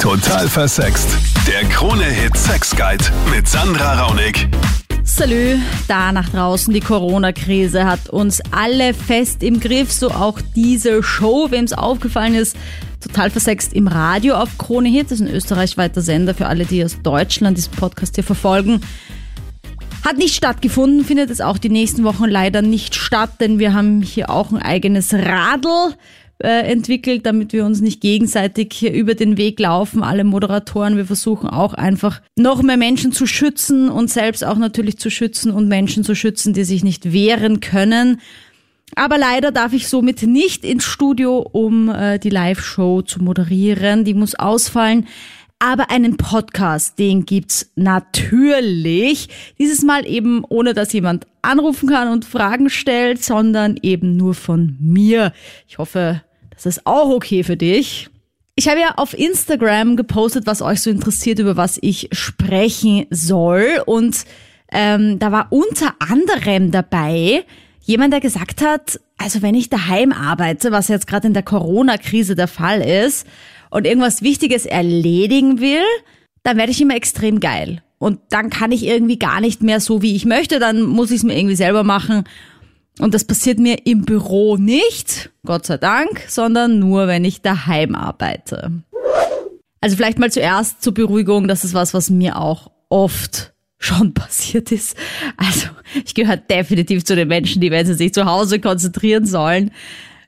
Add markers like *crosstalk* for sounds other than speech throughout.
Total versext. Der Krone-Hit Sex Guide mit Sandra Raunig. Salü, da nach draußen. Die Corona-Krise hat uns alle fest im Griff, so auch diese Show. Wem es aufgefallen ist, total versext im Radio auf Krone Hit. Das ist ein österreichweiter Sender für alle, die aus Deutschland diesen Podcast hier verfolgen. Hat nicht stattgefunden, findet es auch die nächsten Wochen leider nicht statt, denn wir haben hier auch ein eigenes Radl äh, entwickelt, damit wir uns nicht gegenseitig hier über den Weg laufen, alle Moderatoren. Wir versuchen auch einfach noch mehr Menschen zu schützen und selbst auch natürlich zu schützen und Menschen zu schützen, die sich nicht wehren können. Aber leider darf ich somit nicht ins Studio, um äh, die Live-Show zu moderieren. Die muss ausfallen. Aber einen Podcast, den gibt's natürlich. Dieses Mal eben ohne, dass jemand anrufen kann und Fragen stellt, sondern eben nur von mir. Ich hoffe, das ist auch okay für dich. Ich habe ja auf Instagram gepostet, was euch so interessiert, über was ich sprechen soll. Und ähm, da war unter anderem dabei jemand, der gesagt hat, also wenn ich daheim arbeite, was jetzt gerade in der Corona-Krise der Fall ist, und irgendwas Wichtiges erledigen will, dann werde ich immer extrem geil. Und dann kann ich irgendwie gar nicht mehr so, wie ich möchte. Dann muss ich es mir irgendwie selber machen. Und das passiert mir im Büro nicht, Gott sei Dank, sondern nur, wenn ich daheim arbeite. Also vielleicht mal zuerst zur Beruhigung, das ist was, was mir auch oft schon *laughs* passiert ist. Also ich gehöre definitiv zu den Menschen, die, wenn sie sich zu Hause konzentrieren sollen,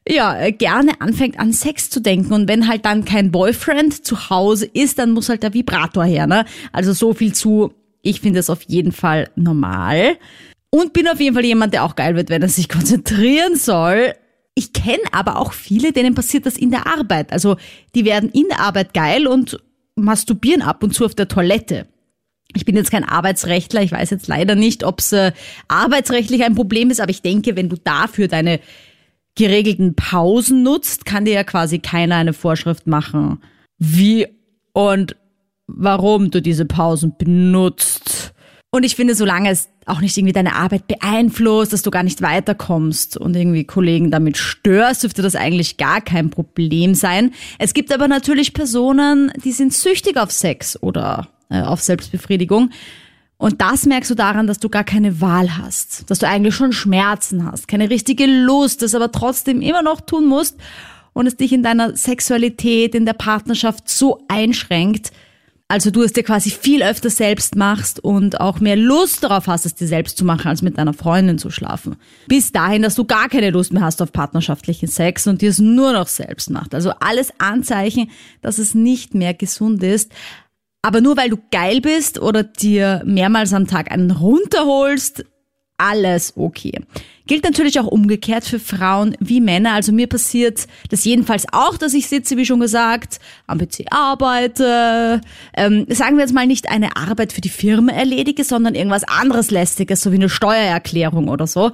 ja, gerne anfängt an Sex zu denken. Und wenn halt dann kein Boyfriend zu Hause ist, dann muss halt der Vibrator her. Ne? Also so viel zu, ich finde es auf jeden Fall normal. Und bin auf jeden Fall jemand, der auch geil wird, wenn er sich *laughs* konzentrieren soll. Ich kenne aber auch viele, denen passiert das in der Arbeit. Also die werden in der Arbeit geil und masturbieren ab und zu auf der Toilette. Ich bin jetzt kein Arbeitsrechtler, ich weiß jetzt leider nicht, ob es äh, arbeitsrechtlich ein Problem ist, aber ich denke, wenn du dafür deine geregelten Pausen nutzt, kann dir ja quasi keiner eine Vorschrift machen, wie und warum du diese Pausen benutzt. Und ich finde, solange es auch nicht irgendwie deine Arbeit beeinflusst, dass du gar nicht weiterkommst und irgendwie Kollegen damit störst, dürfte das eigentlich gar kein Problem sein. Es gibt aber natürlich Personen, die sind süchtig auf Sex oder äh, auf Selbstbefriedigung. Und das merkst du daran, dass du gar keine Wahl hast, dass du eigentlich schon Schmerzen hast, keine richtige Lust, das aber trotzdem immer noch tun musst und es dich in deiner Sexualität, in der Partnerschaft so einschränkt, also du es dir quasi viel öfter selbst machst und auch mehr Lust darauf hast, es dir selbst zu machen, als mit deiner Freundin zu schlafen. Bis dahin, dass du gar keine Lust mehr hast auf partnerschaftlichen Sex und dir es nur noch selbst macht. Also alles Anzeichen, dass es nicht mehr gesund ist. Aber nur weil du geil bist oder dir mehrmals am Tag einen runterholst, alles okay. Gilt natürlich auch umgekehrt für Frauen wie Männer. Also mir passiert das jedenfalls auch, dass ich sitze, wie schon gesagt, am PC arbeite, ähm, sagen wir jetzt mal nicht eine Arbeit für die Firma erledige, sondern irgendwas anderes lästiges, so wie eine Steuererklärung oder so.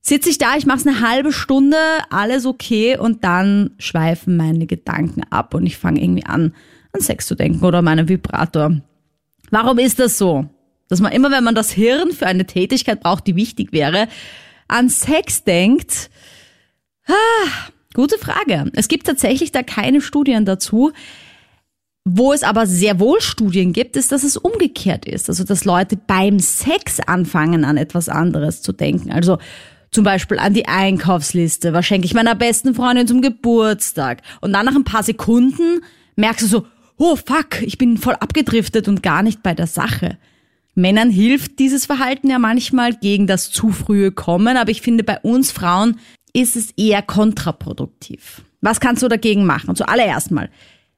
Sitze ich da, ich mache es eine halbe Stunde, alles okay und dann schweifen meine Gedanken ab und ich fange irgendwie an, an Sex zu denken oder meinen Vibrator. Warum ist das so? Dass man immer, wenn man das Hirn für eine Tätigkeit braucht, die wichtig wäre, an Sex denkt? Ah, gute Frage. Es gibt tatsächlich da keine Studien dazu. Wo es aber sehr wohl Studien gibt, ist, dass es umgekehrt ist. Also, dass Leute beim Sex anfangen, an etwas anderes zu denken. Also, zum Beispiel an die Einkaufsliste. Was schenke ich meiner besten Freundin zum Geburtstag? Und dann nach ein paar Sekunden merkst du so, oh fuck, ich bin voll abgedriftet und gar nicht bei der Sache. Männern hilft dieses Verhalten ja manchmal gegen das zu frühe Kommen, aber ich finde, bei uns Frauen ist es eher kontraproduktiv. Was kannst du dagegen machen? Zuallererst mal,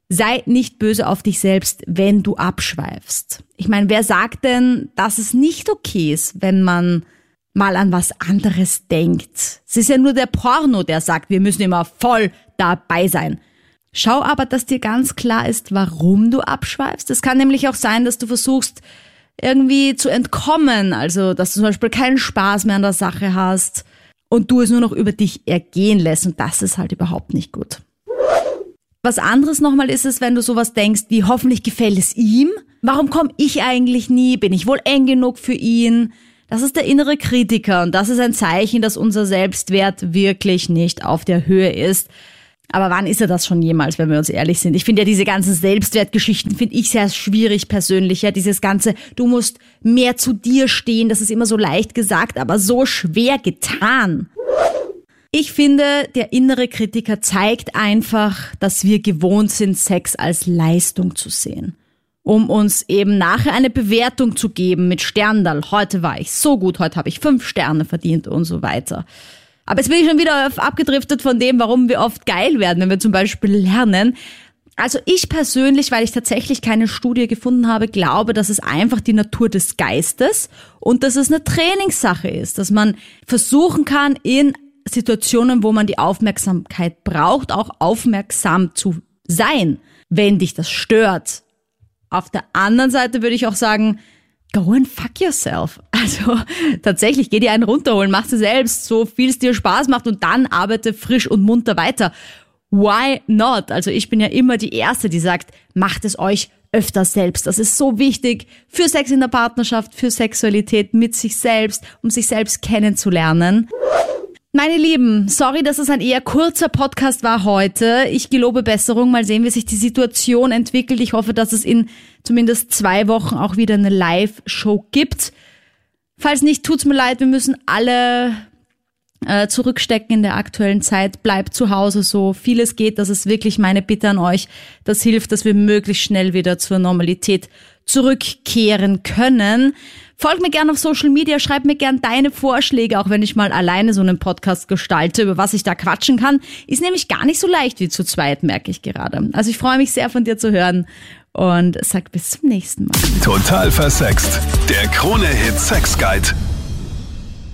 sei nicht böse auf dich selbst, wenn du abschweifst. Ich meine, wer sagt denn, dass es nicht okay ist, wenn man mal an was anderes denkt? Es ist ja nur der Porno, der sagt, wir müssen immer voll dabei sein. Schau aber, dass dir ganz klar ist, warum du abschweifst. Es kann nämlich auch sein, dass du versuchst, irgendwie zu entkommen. Also, dass du zum Beispiel keinen Spaß mehr an der Sache hast und du es nur noch über dich ergehen lässt. Und das ist halt überhaupt nicht gut. Was anderes nochmal ist es, wenn du sowas denkst wie hoffentlich gefällt es ihm. Warum komme ich eigentlich nie? Bin ich wohl eng genug für ihn? Das ist der innere Kritiker und das ist ein Zeichen, dass unser Selbstwert wirklich nicht auf der Höhe ist. Aber wann ist er das schon jemals, wenn wir uns ehrlich sind? Ich finde ja diese ganzen Selbstwertgeschichten finde ich sehr schwierig persönlich. Ja, dieses ganze, du musst mehr zu dir stehen, das ist immer so leicht gesagt, aber so schwer getan. Ich finde, der innere Kritiker zeigt einfach, dass wir gewohnt sind, Sex als Leistung zu sehen. Um uns eben nachher eine Bewertung zu geben mit Sterndal. Heute war ich so gut, heute habe ich fünf Sterne verdient und so weiter. Aber jetzt bin ich schon wieder abgedriftet von dem, warum wir oft geil werden, wenn wir zum Beispiel lernen. Also ich persönlich, weil ich tatsächlich keine Studie gefunden habe, glaube, dass es einfach die Natur des Geistes und dass es eine Trainingssache ist, dass man versuchen kann, in Situationen, wo man die Aufmerksamkeit braucht, auch aufmerksam zu sein, wenn dich das stört. Auf der anderen Seite würde ich auch sagen, go and fuck yourself. Also tatsächlich, geh dir einen runterholen, mach sie selbst, so viel es dir Spaß macht und dann arbeite frisch und munter weiter. Why not? Also ich bin ja immer die Erste, die sagt, macht es euch öfter selbst. Das ist so wichtig für Sex in der Partnerschaft, für Sexualität mit sich selbst, um sich selbst kennenzulernen. Meine Lieben, sorry, dass es ein eher kurzer Podcast war heute. Ich gelobe Besserung. Mal sehen, wie sich die Situation entwickelt. Ich hoffe, dass es in zumindest zwei Wochen auch wieder eine Live-Show gibt. Falls nicht, tut's mir leid. Wir müssen alle äh, zurückstecken in der aktuellen Zeit. Bleibt zu Hause so viel es geht. Das ist wirklich meine Bitte an euch. Das hilft, dass wir möglichst schnell wieder zur Normalität zurückkehren können. Folg mir gerne auf Social Media, schreib mir gerne deine Vorschläge, auch wenn ich mal alleine so einen Podcast gestalte, über was ich da quatschen kann. Ist nämlich gar nicht so leicht wie zu zweit, merke ich gerade. Also ich freue mich sehr von dir zu hören und sag bis zum nächsten Mal. Total versext. Der Krone-Hit Sex Guide.